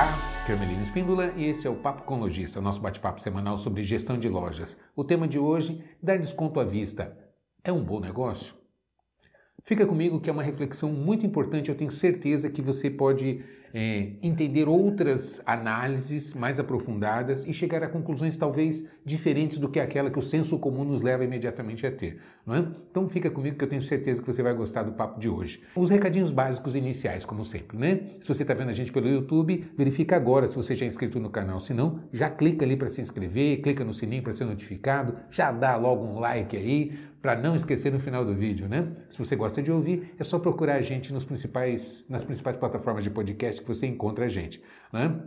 Olá, Carmelina Espíndola e esse é o Papo com Lojista, nosso bate-papo semanal sobre gestão de lojas. O tema de hoje, dar desconto à vista. É um bom negócio? Fica comigo que é uma reflexão muito importante, eu tenho certeza que você pode é, entender outras análises mais aprofundadas e chegar a conclusões talvez diferentes do que aquela que o senso comum nos leva imediatamente a ter. Não é? Então fica comigo que eu tenho certeza que você vai gostar do papo de hoje. Os recadinhos básicos iniciais, como sempre, né? Se você está vendo a gente pelo YouTube, verifica agora se você já é inscrito no canal. Se não, já clica ali para se inscrever, clica no sininho para ser notificado, já dá logo um like aí, para não esquecer no final do vídeo, né? Se você gosta de ouvir, é só procurar a gente nos principais, nas principais plataformas de podcast que você encontra a gente, né?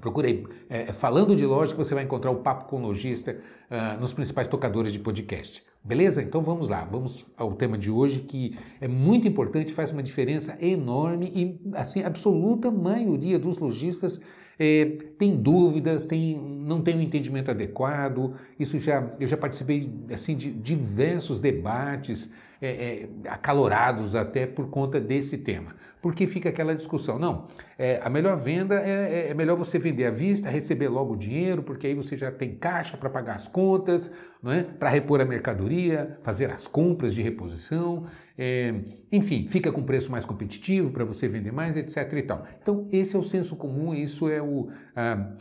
Procurei. É, falando de loja, você vai encontrar o Papo com Lojista uh, nos principais tocadores de podcast. Beleza? Então vamos lá, vamos ao tema de hoje que é muito importante, faz uma diferença enorme e, assim, a absoluta maioria dos lojistas é, tem dúvidas, tem, não tem um entendimento adequado. Isso já eu já participei assim de diversos debates é, é, acalorados até por conta desse tema. Porque fica aquela discussão, não, é, a melhor venda é, é, é, melhor você vender à vista, receber logo o dinheiro, porque aí você já tem caixa para pagar as contas, não é? para repor a mercadoria, fazer as compras de reposição, é, enfim, fica com preço mais competitivo para você vender mais, etc. E tal. Então, esse é o senso comum, isso é o, a,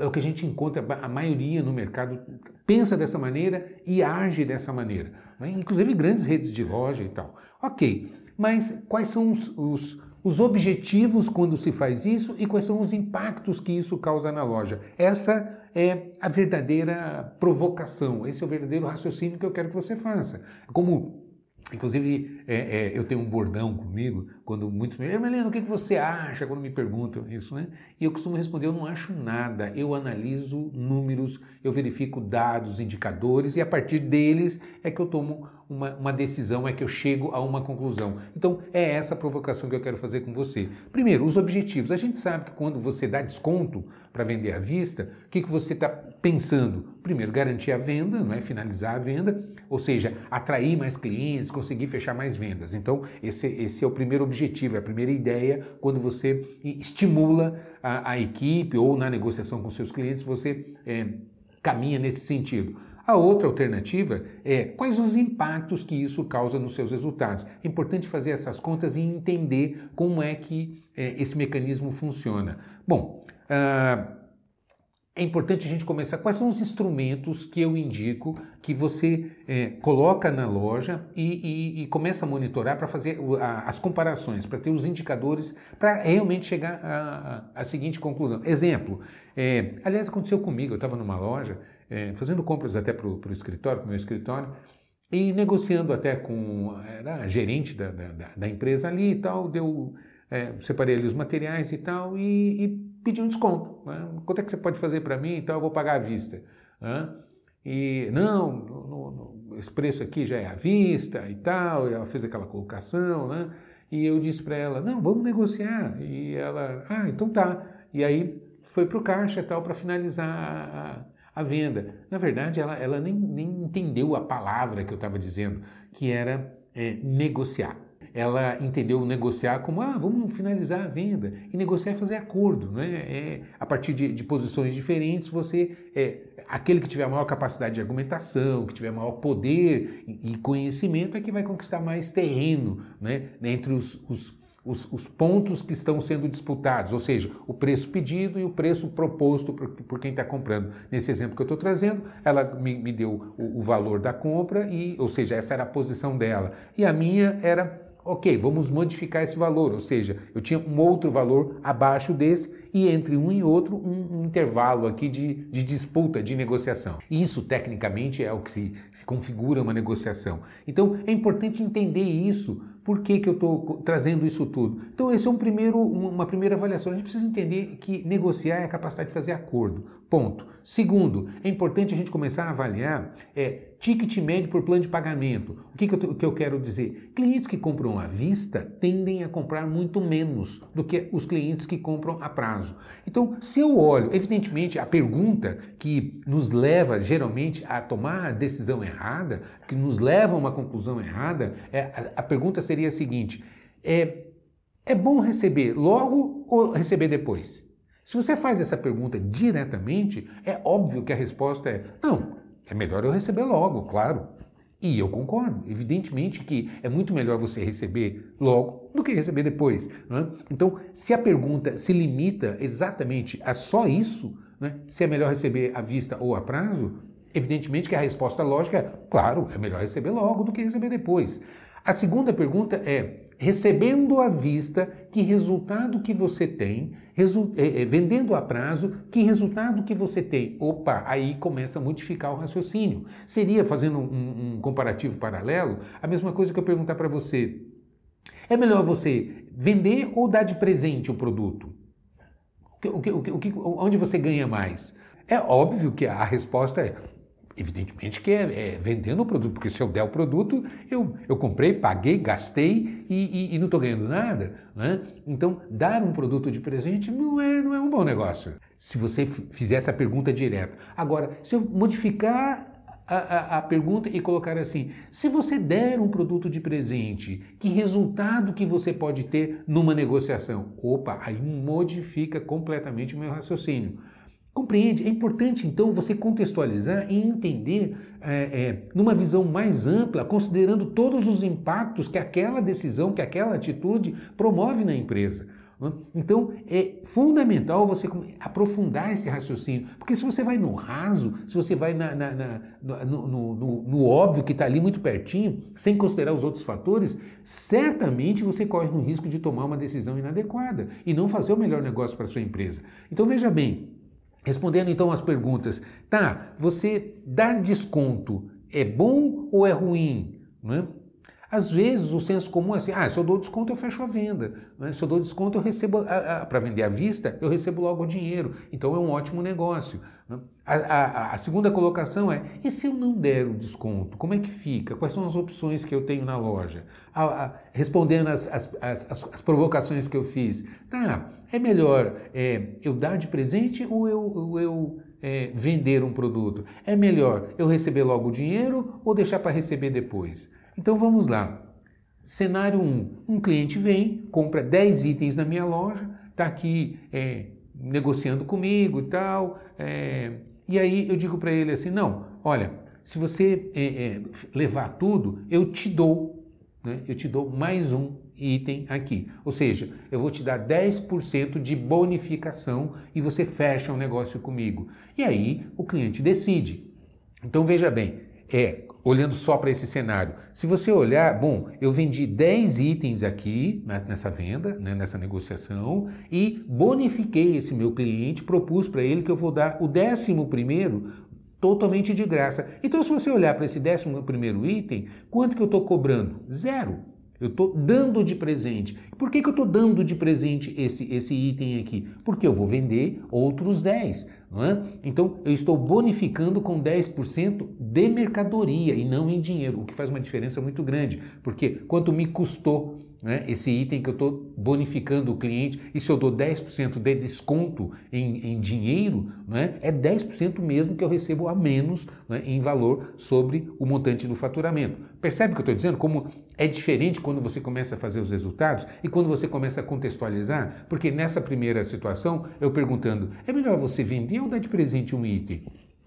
é o que a gente encontra, a maioria no mercado pensa dessa maneira e age dessa maneira. Né? Inclusive grandes redes de loja e tal. Ok, mas quais são os, os, os objetivos quando se faz isso e quais são os impactos que isso causa na loja? Essa é a verdadeira provocação, esse é o verdadeiro raciocínio que eu quero que você faça. Como Inclusive, é, é, eu tenho um bordão comigo, quando muitos me dizem, Melena, o que, que você acha quando me perguntam isso, né? E eu costumo responder, eu não acho nada, eu analiso números, eu verifico dados, indicadores, e a partir deles é que eu tomo uma, uma decisão, é que eu chego a uma conclusão. Então, é essa a provocação que eu quero fazer com você. Primeiro, os objetivos. A gente sabe que quando você dá desconto para vender à vista, o que, que você está pensando? Primeiro, garantir a venda, não é finalizar a venda, ou seja, atrair mais clientes, conseguir fechar mais vendas. Então, esse, esse é o primeiro objetivo, é a primeira ideia quando você estimula a, a equipe ou na negociação com seus clientes, você é, caminha nesse sentido. A outra alternativa é quais os impactos que isso causa nos seus resultados. É importante fazer essas contas e entender como é que é, esse mecanismo funciona. Bom, uh, é importante a gente começar. Quais são os instrumentos que eu indico que você é, coloca na loja e, e, e começa a monitorar para fazer as comparações, para ter os indicadores, para realmente chegar à seguinte conclusão? Exemplo, é, aliás, aconteceu comigo, eu estava numa loja é, fazendo compras até para o escritório, para o meu escritório, e negociando até com a gerente da, da, da empresa ali e tal, deu, é, separei ali os materiais e tal, e, e pedi um desconto. Né? Quanto é que você pode fazer para mim? Então eu vou pagar à vista. Né? E não, no, no, esse preço aqui já é à vista e tal, e ela fez aquela colocação, né? E eu disse para ela, não, vamos negociar. E ela, ah, então tá. E aí foi para o caixa e tal para finalizar a, venda. Na verdade, ela, ela nem, nem entendeu a palavra que eu estava dizendo, que era é, negociar. Ela entendeu negociar como, ah, vamos finalizar a venda. E negociar é fazer acordo. Né? É, a partir de, de posições diferentes, você, é, aquele que tiver maior capacidade de argumentação, que tiver maior poder e conhecimento, é que vai conquistar mais terreno né? entre os, os os, os, pontos que estão sendo disputados, ou seja, o preço pedido e o preço proposto por, por quem está comprando. Nesse exemplo que eu estou trazendo, ela me, me deu o, o, valor da compra, e, ou seja, essa era a posição dela. E a minha era, ok, vamos modificar esse valor, ou seja, eu tinha um outro valor abaixo desse e entre um e outro um, um intervalo aqui de, de, disputa, de negociação. Isso, tecnicamente, é o que se, se configura uma negociação. Então, é importante entender isso por que, que eu estou trazendo isso tudo? Então, esse é um primeiro, uma primeira avaliação. A gente precisa entender que negociar é a capacidade de fazer acordo. Ponto. Segundo, é importante a gente começar a avaliar é, ticket médio por plano de pagamento. O que, que, eu, que eu quero dizer? Clientes que compram à vista tendem a comprar muito menos do que os clientes que compram a prazo. Então, se eu olho, evidentemente, a pergunta que nos leva geralmente a tomar a decisão errada, que nos leva a uma conclusão errada, é, a, a pergunta seria a seguinte: é, é bom receber logo ou receber depois? Se você faz essa pergunta diretamente, é óbvio que a resposta é: não, é melhor eu receber logo, claro. E eu concordo. Evidentemente que é muito melhor você receber logo do que receber depois. É? Então, se a pergunta se limita exatamente a só isso, né, se é melhor receber à vista ou a prazo, evidentemente que a resposta lógica é: claro, é melhor receber logo do que receber depois. A segunda pergunta é: recebendo à vista, que resultado que você tem, resu é, vendendo a prazo, que resultado que você tem? Opa, aí começa a modificar o raciocínio. Seria, fazendo um, um comparativo paralelo, a mesma coisa que eu perguntar para você. É melhor você vender ou dar de presente o produto? O que, o que, o que, onde você ganha mais? É óbvio que a resposta é Evidentemente que é, é, vendendo o produto, porque se eu der o produto, eu, eu comprei, paguei, gastei e, e, e não estou ganhando nada. Né? Então, dar um produto de presente não é, não é um bom negócio. Se você fizer essa pergunta direta. Agora, se eu modificar a, a, a, pergunta e colocar assim: se você der um produto de presente, que resultado que você pode ter numa negociação? Opa, aí modifica completamente o meu raciocínio. Compreende? É importante então você contextualizar e entender é, é, numa visão mais ampla, considerando todos os impactos que aquela decisão, que aquela atitude promove na empresa. Né? Então é fundamental você aprofundar esse raciocínio, porque se você vai no raso, se você vai na, na, na, no, no, no, no, óbvio que está ali muito pertinho, sem considerar os outros fatores, certamente você corre o risco de tomar uma decisão inadequada e não fazer o melhor negócio para sua empresa. Então veja bem, Respondendo então às perguntas, tá, você dar desconto é bom ou é ruim? Né? Às vezes o senso comum é assim, ah, se eu dou desconto eu fecho a venda, né? se eu dou desconto eu recebo, para vender à vista, eu recebo logo o dinheiro, então é um ótimo negócio. Né? A, a, a, segunda colocação é: e se eu não der o desconto, como é que fica? Quais são as opções que eu tenho na loja? A, respondendo as, as, as, as, provocações que eu fiz, tá, é melhor é, eu dar de presente ou eu, ou eu é, vender um produto? É melhor eu receber logo o dinheiro ou deixar para receber depois? Então vamos lá. Cenário 1: um, um cliente vem, compra 10 itens na minha loja, está aqui é, negociando comigo e tal. E aí eu digo para ele assim: não, olha, se você é, é, levar tudo, eu te dou, né, eu te dou mais um item aqui. Ou seja, eu vou te dar 10% de bonificação e você fecha um negócio comigo. E aí o cliente decide. Então veja bem, é olhando só para esse cenário. Se você olhar, bom, eu vendi 10 itens aqui nessa venda, né, nessa negociação, e bonifiquei esse meu cliente, propus para ele que eu vou dar o décimo primeiro totalmente de graça. Então, se você olhar para esse décimo primeiro item, quanto que eu estou cobrando? Zero. Eu estou dando de presente. Por que, que eu estou dando de presente esse, esse item aqui? Porque eu vou vender outros 10. É? Então, eu estou bonificando com 10% de mercadoria e não em dinheiro, o que faz uma diferença muito grande, porque quanto me custou né, esse item que eu estou bonificando o cliente, e se eu dou 10% de desconto em, em dinheiro, né, é 10% mesmo que eu recebo a menos né, em valor sobre o montante do faturamento. Percebe o que eu estou dizendo? Como é diferente quando você começa a fazer os resultados e quando você começa a contextualizar? Porque nessa primeira situação, eu perguntando, é melhor você vender ou dar de presente um item?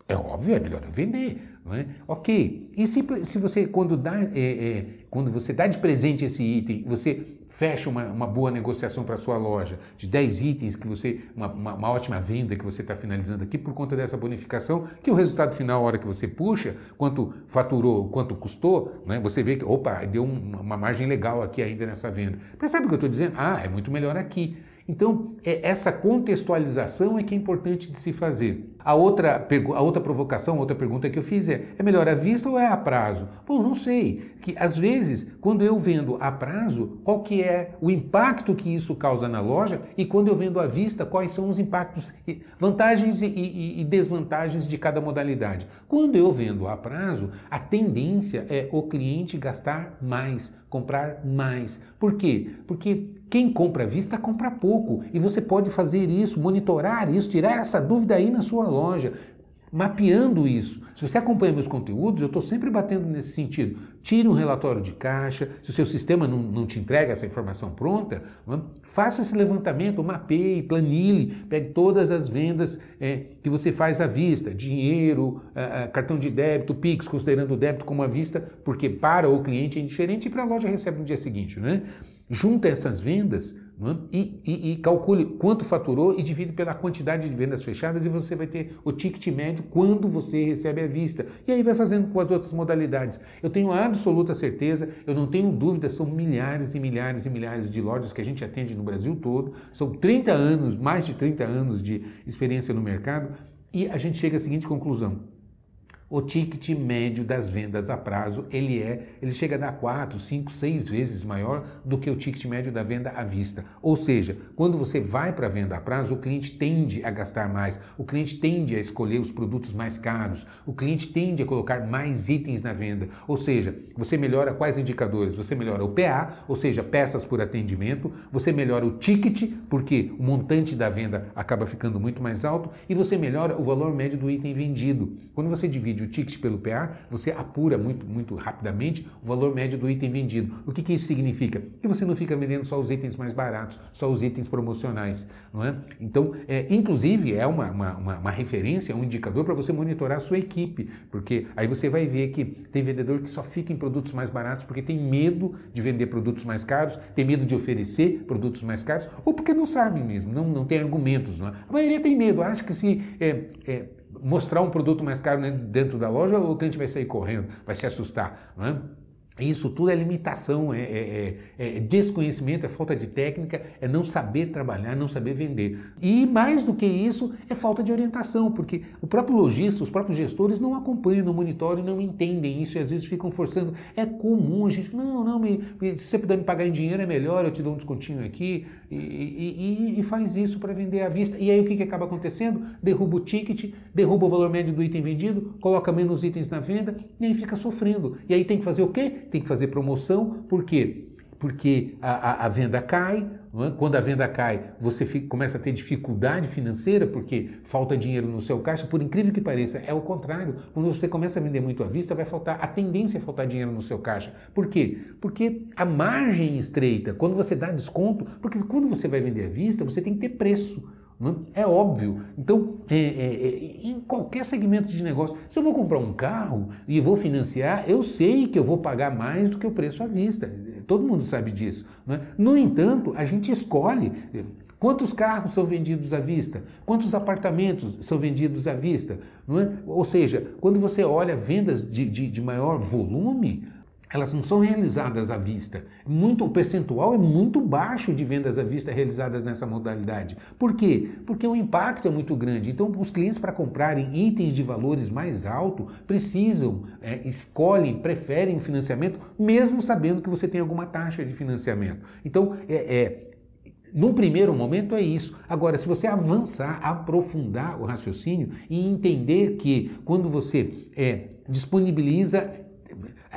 É óbvio, é melhor eu vender, é? Ok. E se, se você, quando dá, é, é, quando você dá de presente esse item, você fecha uma, uma boa negociação para a sua loja de 10 itens que você, uma, uma, uma ótima venda que você está finalizando aqui por conta dessa bonificação, que o resultado final, a hora que você puxa, quanto faturou, quanto custou, né, você vê que, opa, deu uma margem legal aqui ainda nessa venda. Sabe o que eu estou dizendo? Ah, é muito melhor aqui. Então, é, essa contextualização é que é importante de se fazer. A outra, a outra provocação, outra pergunta que eu fiz é: é melhor à vista ou é a prazo? Bom, não sei. Que às vezes, quando eu vendo a prazo, qual que é o impacto que isso causa na loja e quando eu vendo à vista, quais são os impactos, vantagens e, e, e desvantagens de cada modalidade. Quando eu vendo a prazo, a tendência é o cliente gastar mais, comprar mais. Por quê? Porque quem compra à vista compra pouco e você pode fazer isso, monitorar isso, tirar essa dúvida aí na sua loja. Mapeando isso. Se você acompanha meus conteúdos, eu estou sempre batendo nesse sentido. Tire um relatório de caixa, se o seu sistema não, não te entrega essa informação pronta, é? faça esse levantamento, mapeie, planilhe, pegue todas as vendas é, que você faz à vista, dinheiro, cartão de débito, PIX, considerando o débito como à vista, porque para o cliente é indiferente e para a loja recebe no dia seguinte. Né? Junta essas vendas é? E, e, e, calcule quanto faturou e divide pela quantidade de vendas fechadas e você vai ter o ticket médio quando você recebe à vista. E aí vai fazendo com as outras modalidades. Eu tenho absoluta certeza, eu não tenho dúvida, são milhares e milhares e milhares de lojas que a gente atende no Brasil todo. São 30 anos, mais de 30 anos de experiência no mercado e a gente chega à seguinte conclusão o ticket médio das vendas a prazo, ele é, ele chega a dar 4, 5, 6 vezes maior do que o ticket médio da venda à vista. Ou seja, quando você vai para a venda a prazo, o cliente tende a gastar mais, o cliente tende a escolher os produtos mais caros, o cliente tende a colocar mais itens na venda. Ou seja, você melhora quais indicadores? Você melhora o PA, ou seja, peças por atendimento, você melhora o ticket, porque o montante da venda acaba ficando muito mais alto, e você melhora o valor médio do item vendido. Quando você divide o ticket pelo PA, você apura muito, muito rapidamente o valor médio do item vendido. O que, que isso significa? Que você não fica vendendo só os itens mais baratos, só os itens promocionais. Não é? Então, é, inclusive, é uma, uma, uma, referência, um indicador para você monitorar a sua equipe, porque aí você vai ver que tem vendedor que só fica em produtos mais baratos porque tem medo de vender produtos mais caros, tem medo de oferecer produtos mais caros, ou porque não sabem mesmo, não, não tem argumentos. Não é? A maioria tem medo, acha que se é, é, mostrar um produto mais caro dentro da loja, o cliente vai sair correndo, vai se assustar. Não é? Isso tudo é limitação, é, é, é, é, desconhecimento, é falta de técnica, é não saber trabalhar, não saber vender. E mais do que isso, é falta de orientação, porque o próprio lojista, os próprios gestores não acompanham, não monitoram, não entendem isso e às vezes ficam forçando. É comum a gente, não, não, me, se você puder me pagar em dinheiro é melhor, eu te dou um descontinho aqui, e, e, e faz isso para vender à vista. E aí o que, que acaba acontecendo? Derruba o ticket, derruba o valor médio do item vendido, coloca menos itens na venda e aí fica sofrendo. E aí tem que fazer o quê? Tem que fazer promoção, por quê? Porque a, a, a venda cai, é? quando a venda cai, você fica, começa a ter dificuldade financeira porque falta dinheiro no seu caixa, por incrível que pareça, é o contrário. Quando você começa a vender muito à vista, vai faltar, a tendência é faltar dinheiro no seu caixa. Por quê? Porque a margem estreita, quando você dá desconto, porque quando você vai vender à vista, você tem que ter preço. É óbvio. Então, é, é, é, em qualquer segmento de negócio, se eu vou comprar um carro e vou financiar, eu sei que eu vou pagar mais do que o preço à vista. Todo mundo sabe disso. É? No entanto, a gente escolhe. Quantos carros são vendidos à vista? Quantos apartamentos são vendidos à vista? É? Ou seja, quando você olha vendas de, de, de maior volume, elas não são realizadas à vista. Muito, o percentual é muito baixo de vendas à vista realizadas nessa modalidade. Por quê? Porque o impacto é muito grande. Então, os clientes, para comprarem itens de valores mais altos, precisam, é, escolhem, preferem o financiamento, mesmo sabendo que você tem alguma taxa de financiamento. Então, é, é num primeiro momento é isso. Agora, se você avançar, aprofundar o raciocínio e entender que quando você é, disponibiliza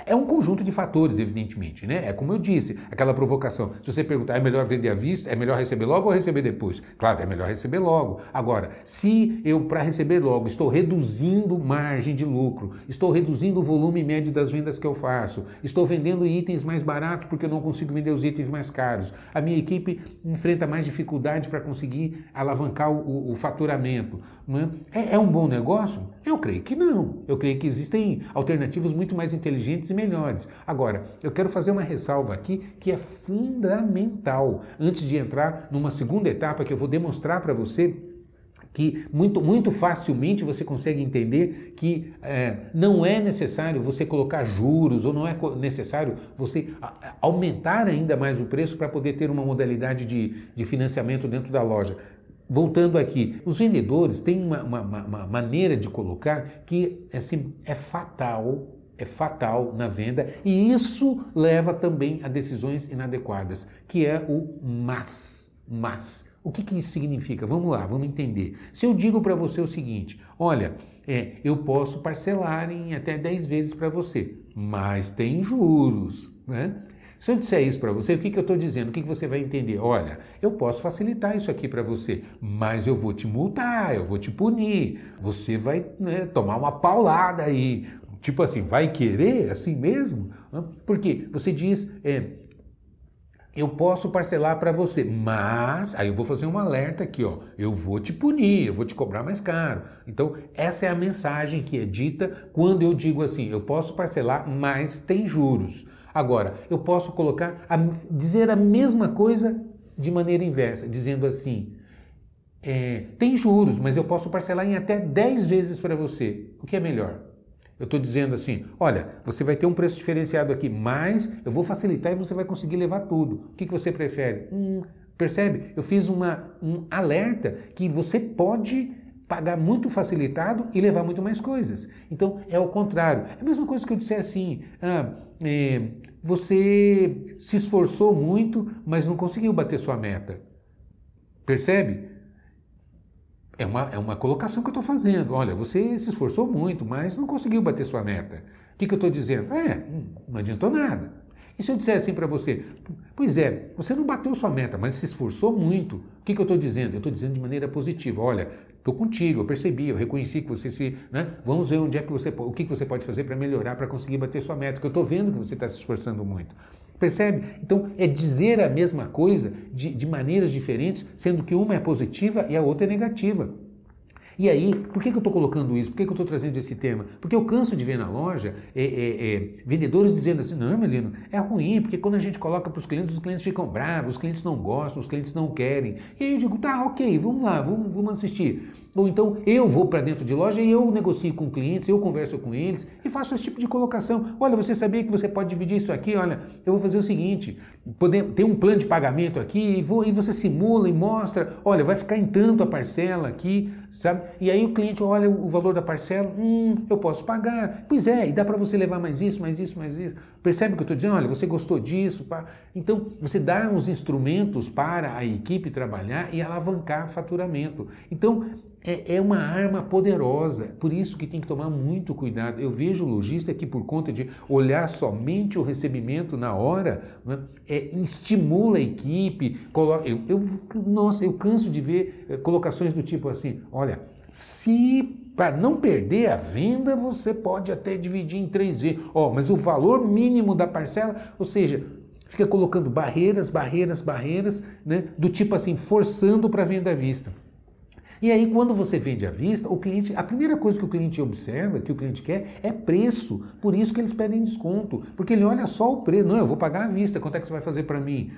é um conjunto de fatores, evidentemente, né? É como eu disse, aquela provocação. Se você perguntar, é melhor vender à vista, é melhor receber logo ou receber depois? Claro, é melhor receber logo. Agora, se eu, para receber logo, estou reduzindo margem de lucro, estou reduzindo o volume médio das vendas que eu faço, estou vendendo itens mais baratos porque eu não consigo vender os itens mais caros, a minha equipe enfrenta mais dificuldade para conseguir alavancar o, o faturamento. É? é? é um bom negócio? Eu creio que não. Eu creio que existem alternativas muito mais inteligentes e melhores. Agora, eu quero fazer uma ressalva aqui que é fundamental antes de entrar numa segunda etapa que eu vou demonstrar para você que muito, muito facilmente você consegue entender que é, não é necessário você colocar juros ou não é necessário você aumentar ainda mais o preço para poder ter uma modalidade de, de financiamento dentro da loja. Voltando aqui, os vendedores têm uma, uma, uma maneira de colocar que assim, é fatal é fatal na venda e isso leva também a decisões inadequadas, que é o mas. Mas. O que, que isso significa? Vamos lá, vamos entender. Se eu digo para você o seguinte: olha, é, eu posso parcelar em até 10 vezes para você, mas tem juros. Né? Se eu disser isso para você, o que, que eu estou dizendo? O que, que você vai entender? Olha, eu posso facilitar isso aqui para você, mas eu vou te multar, eu vou te punir, você vai né, tomar uma paulada aí. Tipo assim, vai querer assim mesmo? Porque você diz, é, eu posso parcelar para você, mas aí eu vou fazer um alerta aqui, ó, eu vou te punir, eu vou te cobrar mais caro. Então, essa é a mensagem que é dita quando eu digo assim, eu posso parcelar, mas tem juros. Agora, eu posso colocar, a, dizer a mesma coisa de maneira inversa, dizendo assim, é, tem juros, mas eu posso parcelar em até 10 vezes para você. O que é melhor? Eu estou dizendo assim: olha, você vai ter um preço diferenciado aqui, mas eu vou facilitar e você vai conseguir levar tudo. O que, que você prefere? Hum, percebe? Eu fiz uma, um alerta que você pode pagar muito facilitado e levar muito mais coisas. Então é o contrário. É a mesma coisa que eu disser assim: ah, é, você se esforçou muito, mas não conseguiu bater sua meta. Percebe? É uma, é uma colocação que eu estou fazendo. Olha, você se esforçou muito, mas não conseguiu bater sua meta. O que, que eu estou dizendo? É, não adiantou nada. E se eu disser assim para você, pois é, você não bateu sua meta, mas se esforçou muito, o que, que eu estou dizendo? Eu estou dizendo de maneira positiva. Olha, estou contigo, eu percebi, eu reconheci que você se. Né? Vamos ver onde é que você, o que, que você pode fazer para melhorar, para conseguir bater sua meta, porque eu estou vendo que você está se esforçando muito. Percebe? Então, é dizer a mesma coisa de, de maneiras diferentes, sendo que uma é positiva e a outra é negativa. E aí, por que, que eu estou colocando isso? Por que, que eu estou trazendo esse tema? Porque eu canso de ver na loja é, é, é, vendedores dizendo assim: não, Melino, é ruim, porque quando a gente coloca para os clientes, os clientes ficam bravos, os clientes não gostam, os clientes não querem. E aí eu digo: tá, ok, vamos lá, vamos, vamos assistir. Ou então eu vou para dentro de loja e eu negocio com clientes, eu converso com eles e faço esse tipo de colocação. Olha, você sabia que você pode dividir isso aqui? Olha, eu vou fazer o seguinte: poder, ter um plano de pagamento aqui e, vou, e você simula e mostra, olha, vai ficar em tanto a parcela aqui, sabe? E aí o cliente olha o valor da parcela, hum, eu posso pagar. Pois é, e dá para você levar mais isso, mais isso, mais isso. Percebe o que eu estou dizendo? Olha, você gostou disso? Pá. Então, você dá os instrumentos para a equipe trabalhar e alavancar faturamento. Então, é, é, uma arma poderosa, por isso que tem que tomar muito cuidado. Eu vejo o lojista que, por conta de olhar somente o recebimento na hora, né, é, estimula a equipe. Coloca, eu, eu, nossa, eu canso de ver é, colocações do tipo assim: olha, se para não perder a venda, você pode até dividir em três vezes. Ó, mas o valor mínimo da parcela, ou seja, fica colocando barreiras, barreiras, barreiras, né, do tipo assim, forçando para venda à vista. E aí, quando você vende à vista, o cliente, a primeira coisa que o cliente observa, que o cliente quer, é preço. Por isso que eles pedem desconto. Porque ele olha só o preço. Não, eu vou pagar à vista, quanto é que você vai fazer para mim?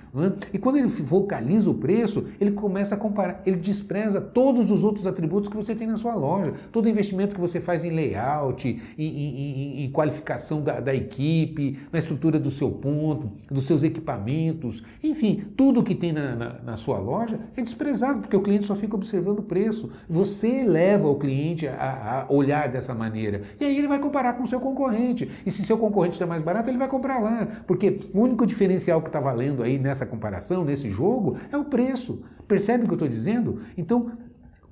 E quando ele vocaliza o preço, ele começa a comparar. Ele despreza todos os outros atributos que você tem na sua loja. Todo investimento que você faz em layout, em, em, em, em qualificação da, da equipe, na estrutura do seu ponto, dos seus equipamentos, enfim, tudo que tem na, na, na sua loja é desprezado, porque o cliente só fica observando o preço preço. Você leva o cliente a, a, olhar dessa maneira. E aí ele vai comparar com o seu concorrente. E se seu concorrente está mais barato, ele vai comprar lá. Porque o único diferencial que está valendo aí nessa comparação, nesse jogo, é o preço. Percebe o que eu estou dizendo? Então,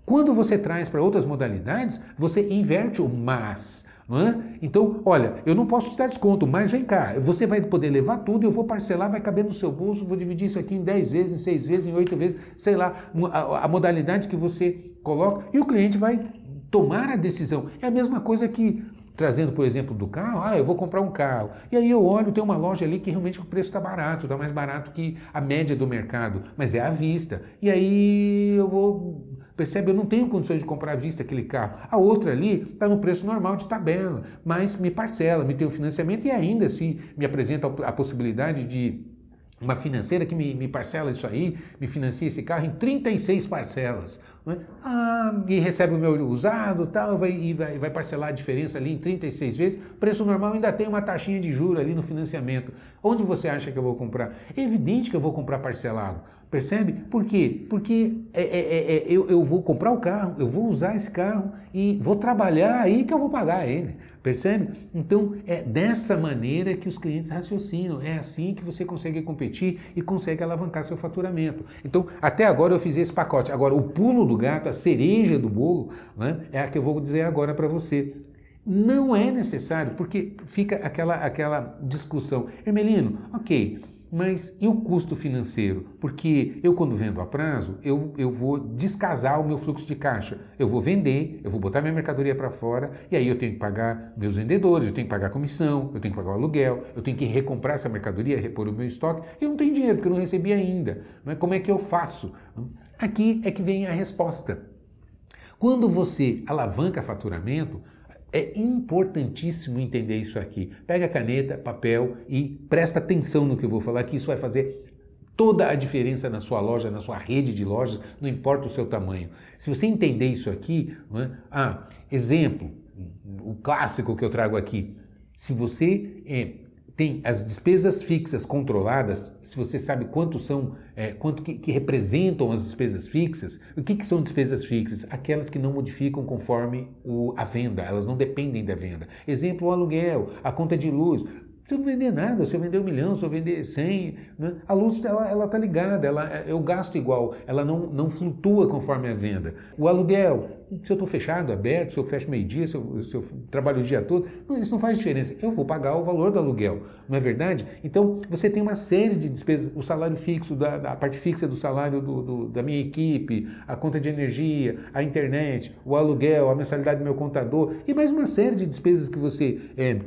quando você traz para outras modalidades, você inverte o mas. É? Então, olha, eu não posso te dar desconto, mas vem cá, você vai poder levar tudo, eu vou parcelar, vai caber no seu bolso, vou dividir isso aqui em 10 vezes, em 6 vezes, em 8 vezes, sei lá, a, a modalidade que você coloca, e o cliente vai tomar a decisão. É a mesma coisa que trazendo, por exemplo, do carro, ah, eu vou comprar um carro. E aí eu olho, tem uma loja ali que realmente o preço está barato, está mais barato que a média do mercado, mas é à vista. E aí eu vou Percebe? Eu não tenho condições de comprar à vista aquele carro. A outra ali está no preço normal de tabela, mas me parcela, me tem o financiamento e ainda assim me apresenta a possibilidade de uma financeira que me, me, parcela isso aí, me financia esse carro em 36 parcelas. Né? Ah, e recebe o meu usado tal, vai, e vai, vai parcelar a diferença ali em 36 vezes. Preço normal ainda tem uma taxinha de juro ali no financiamento. Onde você acha que eu vou comprar? É evidente que eu vou comprar parcelado. Percebe? Por quê? Porque é, é, é, é, eu, eu vou comprar o carro, eu vou usar esse carro e vou trabalhar aí que eu vou pagar ele. Percebe? Então é dessa maneira que os clientes raciocinam. É assim que você consegue competir e consegue alavancar seu faturamento. Então, até agora eu fiz esse pacote. Agora, o pulo do gato, a cereja do bolo, né, é a que eu vou dizer agora para você. Não é necessário, porque fica aquela, aquela discussão. Hermelino, ok, mas e o custo financeiro? Porque eu, quando vendo a prazo, eu, eu vou descasar o meu fluxo de caixa. Eu vou vender, eu vou botar minha mercadoria para fora, e aí eu tenho que pagar meus vendedores, eu tenho que pagar comissão, eu tenho que pagar o aluguel, eu tenho que recomprar essa mercadoria, repor o meu estoque. Eu não tenho dinheiro, porque eu não recebi ainda. Mas como é que eu faço? Aqui é que vem a resposta. Quando você alavanca faturamento, é importantíssimo entender isso aqui. Pega caneta, papel e presta atenção no que eu vou falar, que isso vai fazer toda a diferença na sua loja, na sua rede de lojas, não importa o seu tamanho. Se você entender isso aqui, é? ah, exemplo, o clássico que eu trago aqui. Se você é, tem as despesas fixas controladas, se você sabe quanto são, é, quanto que, que, representam as despesas fixas, o que, que, são despesas fixas? Aquelas que não modificam conforme o, a venda, elas não dependem da venda. Exemplo, o aluguel, a conta de luz. Se eu não vender nada, se eu vender um milhão, se eu vender cem, né? a luz ela está ligada, ela, eu gasto igual, ela não, não flutua conforme a venda. O aluguel, se eu estou fechado, aberto, se eu fecho meio-dia, se, se, eu trabalho o dia todo, isso não faz diferença. Eu vou pagar o valor do aluguel, não é verdade? Então, você tem uma série de despesas, o salário fixo, da, da parte fixa do salário do, do, da minha equipe, a conta de energia, a internet, o aluguel, a mensalidade do meu contador e mais uma série de despesas que você, é,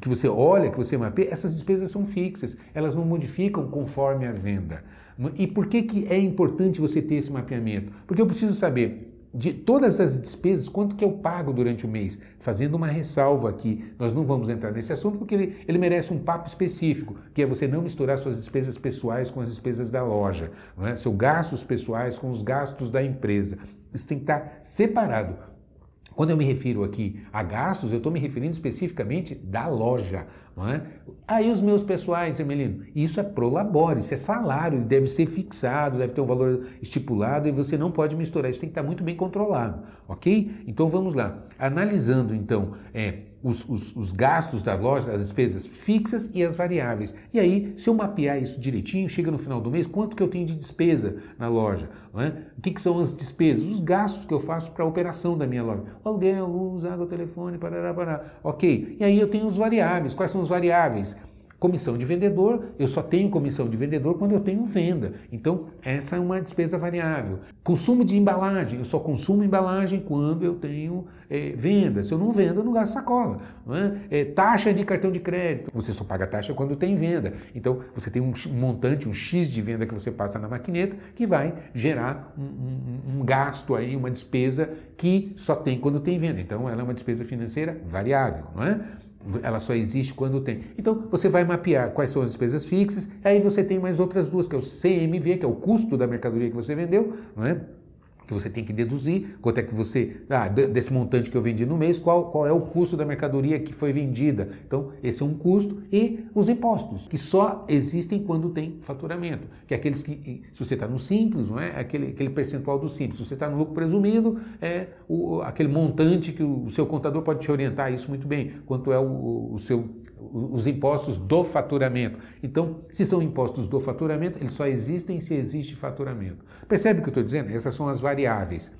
que você olha, que você mapeia, essas despesas são fixas, elas não modificam conforme a venda. E por que, que é importante você ter esse mapeamento? Porque eu preciso saber de todas as despesas, quanto que eu pago durante o mês? Fazendo uma ressalva aqui, nós não vamos entrar nesse assunto porque ele, ele merece um papo específico, que é você não misturar suas despesas pessoais com as despesas da loja, não é? seus gastos pessoais com os gastos da empresa. Isso tem que estar separado. Quando eu me refiro aqui a gastos, eu estou me referindo especificamente da loja. Não é? Aí os meus pessoais, Emelino, isso é prolabore, isso é salário, deve ser fixado, deve ter um valor estipulado e você não pode misturar, isso tem que estar muito bem controlado, ok? Então vamos lá. Analisando então é, os, os, os, gastos da loja, as despesas fixas e as variáveis. E aí, se eu mapear isso direitinho, chega no final do mês, quanto que eu tenho de despesa na loja? É? O que, que, são as despesas? Os gastos que eu faço para a operação da minha loja. Aluguel, luz, água, telefone, parará, parará. Ok. E aí eu tenho os variáveis. Quais são os variáveis? Comissão de vendedor, eu só tenho comissão de vendedor quando eu tenho venda. Então, essa é uma despesa variável. Consumo de embalagem, eu só consumo embalagem quando eu tenho é, venda. Se eu não vendo, eu não gasto sacola. Não é? É, taxa de cartão de crédito, você só paga taxa quando tem venda. Então, você tem um montante, um X de venda que você passa na maquineta que vai gerar um, um, um gasto aí, uma despesa que só tem quando tem venda. Então, ela é uma despesa financeira variável, não é? Ela só existe quando tem. Então você vai mapear quais são as despesas fixas, aí você tem mais outras duas, que é o CMV, que é o custo da mercadoria que você vendeu, não é? Que você tem que deduzir, quanto é que você, ah, desse montante que eu vendi no mês, qual, qual é o custo da mercadoria que foi vendida. Então, esse é um custo e os impostos, que só existem quando tem faturamento, que é aqueles que, se você está no simples, não é? Aquele, aquele percentual do simples. Se você está no lucro presumido, é o, aquele montante que o, o seu contador pode te orientar isso muito bem, quanto é o, o seu os impostos do faturamento. Então, se são impostos do faturamento, eles só existem se existe faturamento. Percebe o que eu estou dizendo? Essas são as variáveis.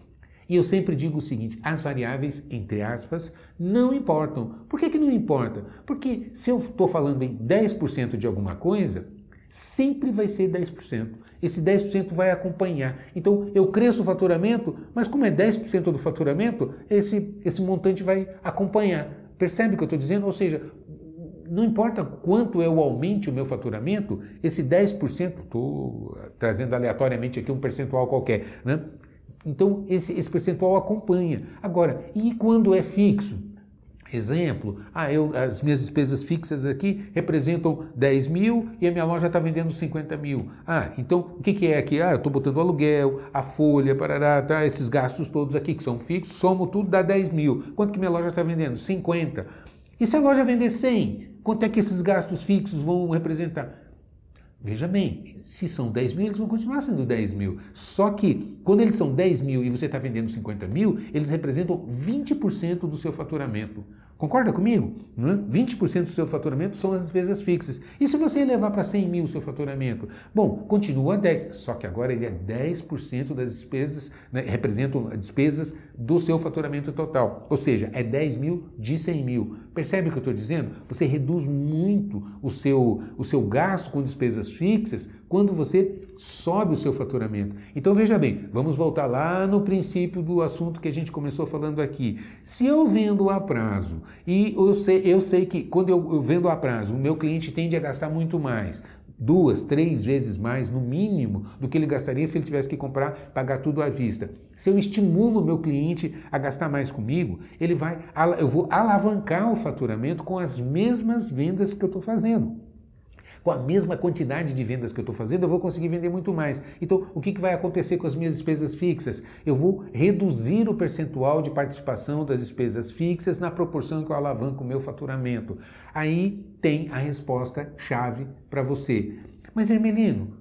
E eu sempre digo o seguinte: as variáveis, entre aspas, não importam. Por que, que não importa? Porque se eu estou falando em 10% de alguma coisa, sempre vai ser 10%. Esse 10% vai acompanhar. Então, eu cresço o faturamento, mas como é 10% do faturamento, esse, esse montante vai acompanhar. Percebe o que eu estou dizendo? Ou seja, não importa quanto eu aumente o meu faturamento, esse 10%, estou trazendo aleatoriamente aqui um percentual qualquer, né? Então, esse, esse percentual acompanha. Agora, e quando é fixo? Exemplo, ah, eu, as minhas despesas fixas aqui representam 10 mil e a minha loja está vendendo 50 mil. Ah, então o que, que é aqui? Ah, eu estou botando aluguel, a folha, parará, tá, esses gastos todos aqui que são fixos, somo tudo, dá 10 mil. Quanto que minha loja está vendendo? 50. E se a loja vender 100? Quanto é que esses gastos fixos vão representar? Veja bem, se são 10 mil, eles vão continuar sendo 10 mil. Só que, quando eles são 10 mil e você está vendendo 50 mil, eles representam 20% do seu faturamento. Concorda comigo? Não é? 20% do seu faturamento são as despesas fixas. E se você levar para 100 mil o seu faturamento? Bom, continua 10, só que agora ele é 10% das despesas, né, representam despesas do seu faturamento total. Ou seja, é 10 mil de 100 mil. Percebe o que eu estou dizendo? Você reduz muito o seu, o seu gasto com despesas fixas quando você sobe o seu faturamento. Então veja bem, vamos voltar lá no princípio do assunto que a gente começou falando aqui. Se eu vendo a prazo e eu sei, eu sei que quando eu, eu vendo a prazo, o meu cliente tende a gastar muito mais, duas, três vezes mais no mínimo do que ele gastaria se ele tivesse que comprar, pagar tudo à vista. Se eu estimulo o meu cliente a gastar mais comigo, ele vai, eu vou alavancar o faturamento com as mesmas vendas que eu estou fazendo com a mesma quantidade de vendas que eu estou fazendo, eu vou conseguir vender muito mais. Então, o que, que vai acontecer com as minhas despesas fixas? Eu vou reduzir o percentual de participação das despesas fixas na proporção que eu alavanco o meu faturamento. Aí tem a resposta chave para você. Mas, Hermelino,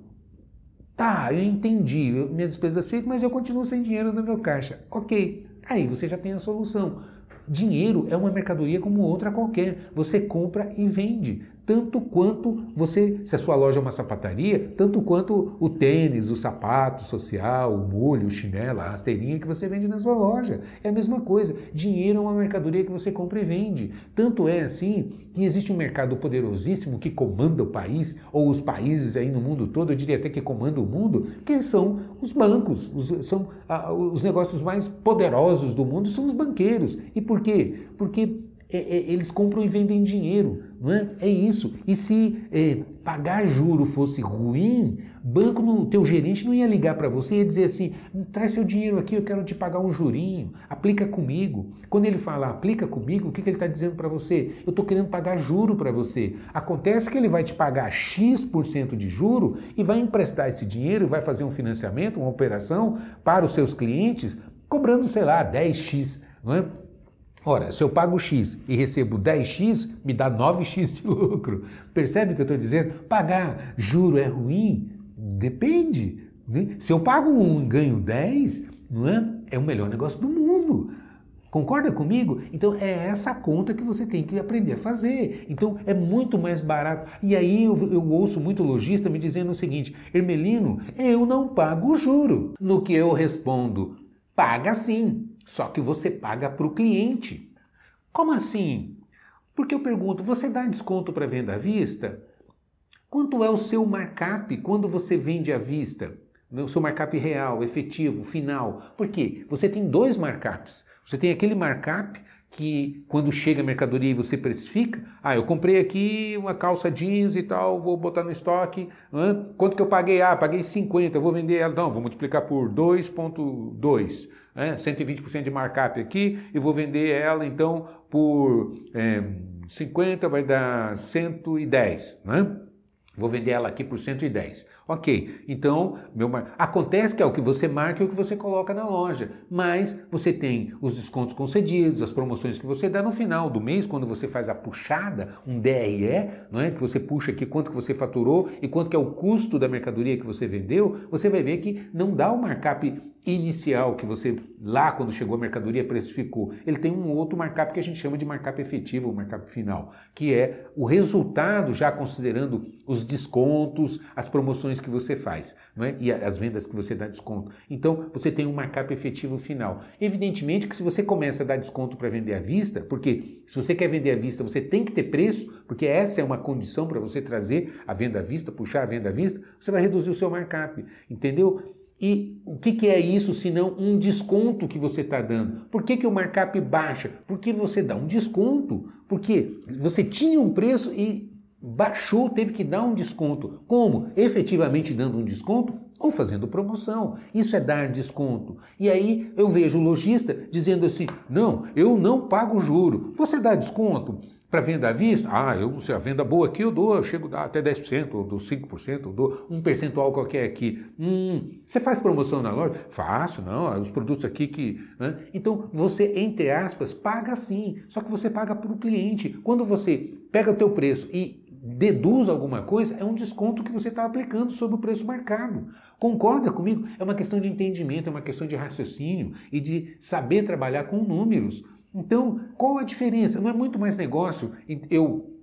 tá, eu entendi, eu, minhas despesas fixas, mas eu continuo sem dinheiro no meu caixa. Ok, aí você já tem a solução. Dinheiro é uma mercadoria como outra qualquer. Você compra e vende tanto quanto você, se a sua loja é uma sapataria, tanto quanto o tênis, o sapato social, o molho, o chinelo, a rasteirinha que você vende na sua loja. É a mesma coisa. Dinheiro é uma mercadoria que você compra e vende. Tanto é assim que existe um mercado poderosíssimo que comanda o país, ou os países aí no mundo todo, eu diria até que comanda o mundo, que são os bancos. Os, são ah, os negócios mais poderosos do mundo são os banqueiros. E por quê? Porque é, é, eles compram e vendem dinheiro, não é? É isso. E se é, pagar juro fosse ruim, banco, no, teu gerente não ia ligar para você e dizer assim, traz seu dinheiro aqui, eu quero te pagar um jurinho, aplica comigo. Quando ele fala aplica comigo, o que, que ele está dizendo para você? Eu estou querendo pagar juro para você. Acontece que ele vai te pagar X% de juro e vai emprestar esse dinheiro, vai fazer um financiamento, uma operação para os seus clientes, cobrando, sei lá, 10X, não é? Ora, se eu pago X e recebo 10X, me dá 9X de lucro. Percebe o que eu estou dizendo? Pagar juro é ruim? Depende. Né? Se eu pago 1 e ganho 10, não é? é o melhor negócio do mundo. Concorda comigo? Então é essa conta que você tem que aprender a fazer. Então é muito mais barato. E aí eu, eu ouço muito lojista me dizendo o seguinte: Hermelino, eu não pago juro. No que eu respondo: paga sim. Só que você paga para o cliente. Como assim? Porque eu pergunto, você dá desconto para venda à vista? Quanto é o seu markup quando você vende à vista? O seu markup real, efetivo, final. Por quê? Você tem dois markups. Você tem aquele markup que quando chega a mercadoria e você precifica, ah, eu comprei aqui uma calça jeans e tal, vou botar no estoque, quanto que eu paguei? Ah, paguei 50, vou vender ela, não, vou multiplicar por 2.2 né, 120% de markup aqui e vou vender ela então por é, 50, vai dar 110, né? Vou vender ela aqui por 110. Ok, então meu mar... acontece que é o que você marca e o que você coloca na loja, mas você tem os descontos concedidos, as promoções que você dá no final do mês, quando você faz a puxada, um DRE, não é? que você puxa aqui quanto que você faturou e quanto que é o custo da mercadoria que você vendeu, você vai ver que não dá o markup inicial que você lá quando chegou a mercadoria precificou. Ele tem um outro markup que a gente chama de markup efetivo, markup final, que é o resultado já considerando os descontos, as promoções que você faz, não é? E as vendas que você dá desconto. Então, você tem um markup efetivo final. Evidentemente que se você começa a dar desconto para vender à vista, porque se você quer vender à vista, você tem que ter preço, porque essa é uma condição para você trazer a venda à vista, puxar a venda à vista, você vai reduzir o seu markup, entendeu? E o que, que, é isso se não um desconto que você está dando? Por que, que o markup baixa? Porque você dá um desconto. Porque você tinha um preço e baixou, teve que dar um desconto. Como? Efetivamente dando um desconto ou fazendo promoção. Isso é dar desconto. E aí eu vejo o lojista dizendo assim: não, eu não pago juro. Você dá desconto? Para venda à vista, ah, eu, se a venda boa aqui eu dou, eu chego a até 10%, ou dou 5%, ou dou um percentual qualquer aqui. Hum, você faz promoção na loja? Faço, não, os produtos aqui que... Né? Então, você, entre aspas, paga sim, só que você paga para o cliente. Quando você pega o teu preço e deduz alguma coisa, é um desconto que você está aplicando sobre o preço marcado. Concorda comigo? É uma questão de entendimento, é uma questão de raciocínio e de saber trabalhar com números. Então, qual a diferença? Não é muito mais negócio eu,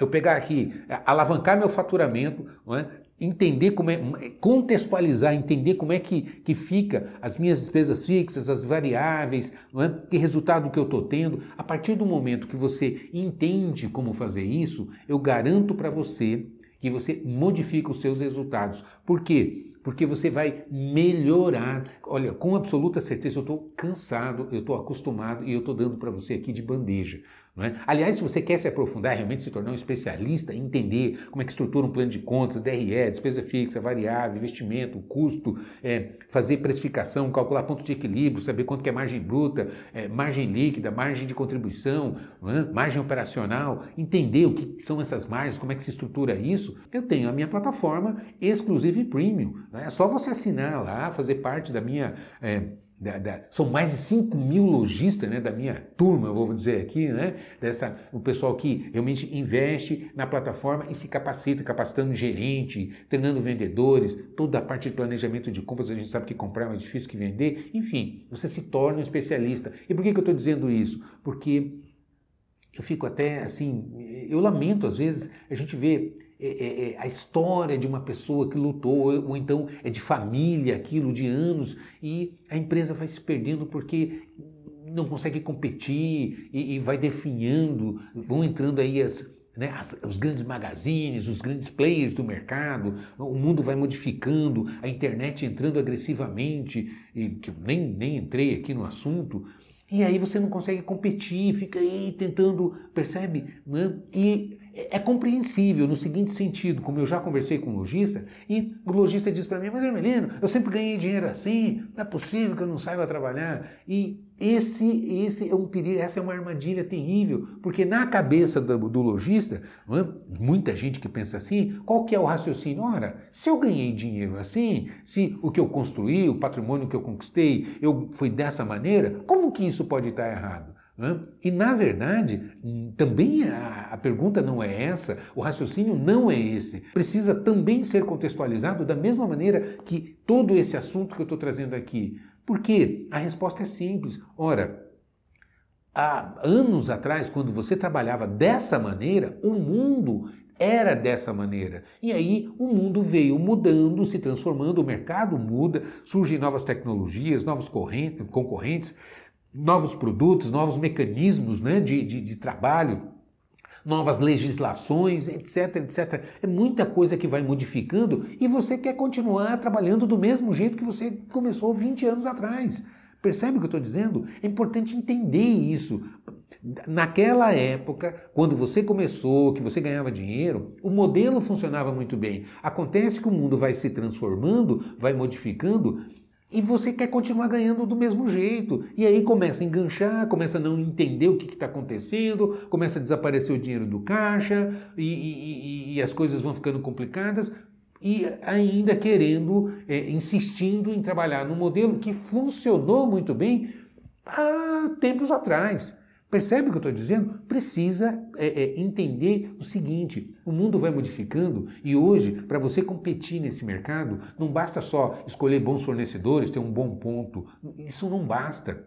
eu pegar aqui, alavancar meu faturamento, é? entender como é, contextualizar, entender como é que, que fica as minhas despesas fixas, as variáveis, é? que resultado que eu estou tendo. A partir do momento que você entende como fazer isso, eu garanto para você que você modifica os seus resultados. Por quê? Porque você vai melhorar. Olha, com absoluta certeza, eu estou cansado, eu estou acostumado e eu estou dando para você aqui de bandeja. É? Aliás, se você quer se aprofundar, realmente se tornar um especialista, entender como é que estrutura um plano de contas, DRE, despesa fixa, variável, investimento, custo, é, fazer precificação, calcular ponto de equilíbrio, saber quanto que é margem bruta, é, margem líquida, margem de contribuição, é? margem operacional, entender o que são essas margens, como é que se estrutura isso, eu tenho a minha plataforma exclusiva e premium. Né? É só você assinar lá, fazer parte da minha é, da, da, são mais de 5 mil lojistas né, da minha turma, vou dizer aqui, né, dessa, o pessoal que realmente investe na plataforma e se capacita, capacitando gerente, treinando vendedores, toda a parte de planejamento de compras, a gente sabe que comprar é mais difícil que vender, enfim, você se torna um especialista. E por que, que eu estou dizendo isso? Porque eu fico até assim, eu lamento às vezes a gente vê é, é, é, a história de uma pessoa que lutou, ou então é de família, aquilo de anos, e a empresa vai se perdendo porque não consegue competir e, e vai definhando, vão entrando aí as, né, as, os grandes magazines, os grandes players do mercado, o mundo vai modificando, a internet entrando agressivamente, e que eu nem, nem entrei aqui no assunto, e aí você não consegue competir, fica aí tentando, percebe? Né? E é, é compreensível no seguinte sentido, como eu já conversei com o lojista, e o lojista diz para mim, mas Hermelino, eu sempre ganhei dinheiro assim, não é possível que eu não saiba trabalhar. E esse, esse é um perigo, essa é uma armadilha terrível, porque na cabeça do, do lojista, é? muita gente que pensa assim, qual que é o raciocínio? Ora, se eu ganhei dinheiro assim, se o que eu construí, o patrimônio que eu conquistei, eu foi dessa maneira, como que isso pode estar errado? E, na verdade, também a, pergunta não é essa, o raciocínio não é esse. Precisa também ser contextualizado da mesma maneira que todo esse assunto que eu estou trazendo aqui. Por quê? A resposta é simples. Ora, há anos atrás, quando você trabalhava dessa maneira, o mundo era dessa maneira. E aí o mundo veio mudando, se transformando, o mercado muda, surgem novas tecnologias, novos concorrentes novos produtos, novos mecanismos né, de, de, de trabalho, novas legislações, etc, etc. É muita coisa que vai modificando e você quer continuar trabalhando do mesmo jeito que você começou 20 anos atrás. Percebe o que eu estou dizendo? É importante entender isso. Naquela época, quando você começou, que você ganhava dinheiro, o modelo funcionava muito bem. Acontece que o mundo vai se transformando, vai modificando e você quer continuar ganhando do mesmo jeito. E aí começa a enganchar, começa a não entender o que está acontecendo, começa a desaparecer o dinheiro do caixa e, e, e as coisas vão ficando complicadas. E ainda querendo, é, insistindo em trabalhar num modelo que funcionou muito bem há tempos atrás. Percebe o que eu estou dizendo? Precisa é, é, entender o seguinte: o mundo vai modificando e hoje, para você competir nesse mercado, não basta só escolher bons fornecedores, ter um bom ponto. Isso não basta.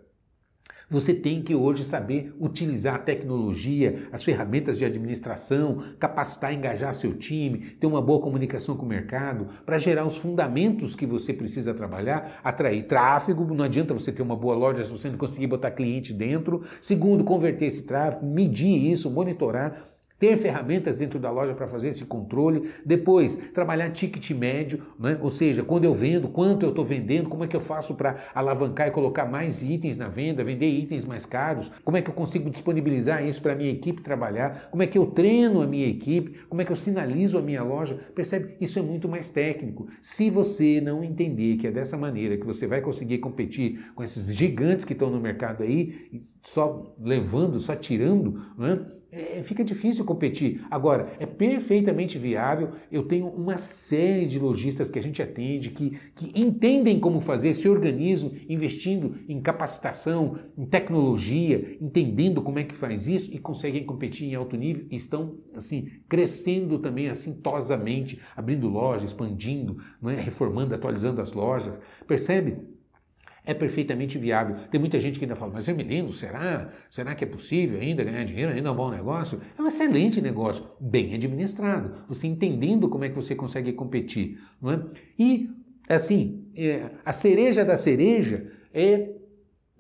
Você tem que hoje saber utilizar a tecnologia, as ferramentas de administração, capacitar, engajar seu time, ter uma boa comunicação com o mercado, para gerar os fundamentos que você precisa trabalhar, atrair tráfego. Não adianta você ter uma boa loja se você não conseguir botar cliente dentro. Segundo, converter esse tráfego, medir isso, monitorar ter ferramentas dentro da loja para fazer esse controle, depois trabalhar ticket médio, né? ou seja, quando eu vendo, quanto eu estou vendendo, como é que eu faço para alavancar e colocar mais itens na venda, vender itens mais caros, como é que eu consigo disponibilizar isso para a minha equipe trabalhar, como é que eu treino a minha equipe, como é que eu sinalizo a minha loja, percebe? Isso é muito mais técnico. Se você não entender que é dessa maneira que você vai conseguir competir com esses gigantes que estão no mercado aí, só levando, só tirando, né? É, fica difícil competir. Agora, é perfeitamente viável. Eu tenho uma série de lojistas que a gente atende que, que entendem como fazer, se organizam, investindo em capacitação, em tecnologia, entendendo como é que faz isso e conseguem competir em alto nível. Estão assim crescendo também assintosamente, abrindo lojas, expandindo, não é? reformando, atualizando as lojas. Percebe? É perfeitamente viável. Tem muita gente que ainda fala, mas Emilindo, será? Será que é possível ainda ganhar dinheiro? Ainda é um bom negócio? É um excelente negócio, bem administrado. Você entendendo como é que você consegue competir. Não é? E, assim, é, a cereja da cereja é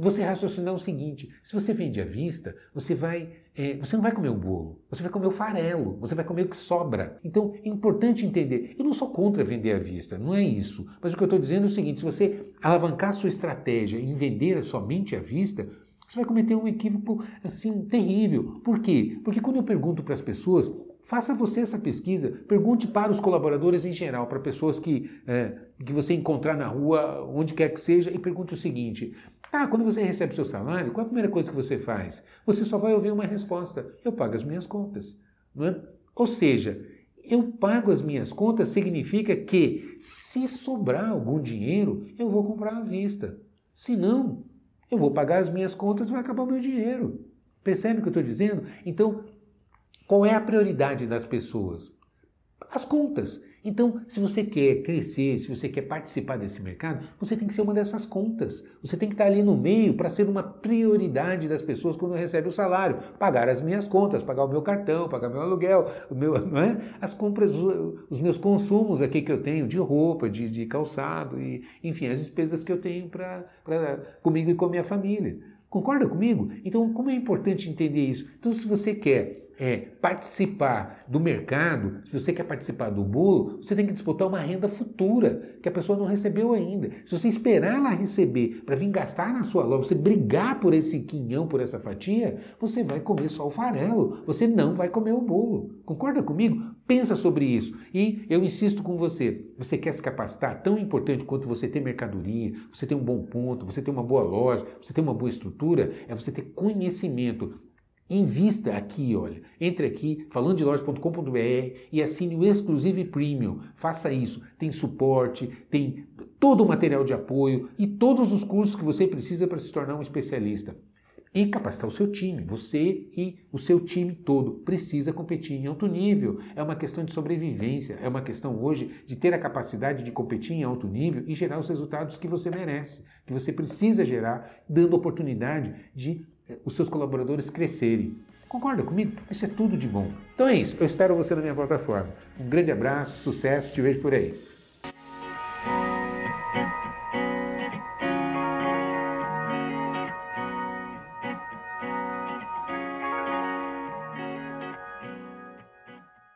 você raciocinar o seguinte: se você vende à vista, você vai, é, você não vai comer o bolo, você vai comer o farelo, você vai comer o que sobra. Então é importante entender. Eu não sou contra vender à vista, não é isso. Mas o que eu estou dizendo é o seguinte: se você alavancar sua estratégia em vender somente à vista, você vai cometer um equívoco assim terrível. Por quê? Porque quando eu pergunto para as pessoas Faça você essa pesquisa, pergunte para os colaboradores em geral, para pessoas que, é, que você encontrar na rua, onde quer que seja, e pergunte o seguinte: Ah, quando você recebe seu salário, qual a primeira coisa que você faz? Você só vai ouvir uma resposta: Eu pago as minhas contas. Não é? Ou seja, eu pago as minhas contas significa que, se sobrar algum dinheiro, eu vou comprar à vista. Se não, eu vou pagar as minhas contas e vai acabar o meu dinheiro. Percebe o que eu estou dizendo? Então, qual é a prioridade das pessoas? As contas. Então, se você quer crescer, se você quer participar desse mercado, você tem que ser uma dessas contas. Você tem que estar ali no meio para ser uma prioridade das pessoas quando recebe o salário. Pagar as minhas contas, pagar o meu cartão, pagar meu aluguel, o meu, é? as compras, os meus consumos aqui que eu tenho de roupa, de, de calçado, e, enfim, as despesas que eu tenho pra, pra, comigo e com a minha família. Concorda comigo? Então, como é importante entender isso? Então, se você quer é, participar do mercado, se você quer participar do bolo, você tem que disputar uma renda futura que a pessoa não recebeu ainda. Se você esperar ela receber para vir gastar na sua loja, você brigar por esse quinhão, por essa fatia, você vai comer só o farelo, você não vai comer o bolo. Concorda comigo? Pensa sobre isso. E eu insisto com você, você quer se capacitar? Tão importante quanto você ter mercadoria, você ter um bom ponto, você ter uma boa loja, você ter uma boa estrutura, é você ter conhecimento Invista aqui, olha. Entre aqui, falando de lojas.com.br e assine o Exclusive Premium. Faça isso. Tem suporte, tem todo o material de apoio e todos os cursos que você precisa para se tornar um especialista. E capacitar o seu time. Você e o seu time todo precisa competir em alto nível. É uma questão de sobrevivência. É uma questão hoje de ter a capacidade de competir em alto nível e gerar os resultados que você merece, que você precisa gerar, dando oportunidade de os seus colaboradores crescerem. Concorda comigo? Isso é tudo de bom. Então é isso. Eu espero você na minha plataforma. Um grande abraço, sucesso, te vejo por aí.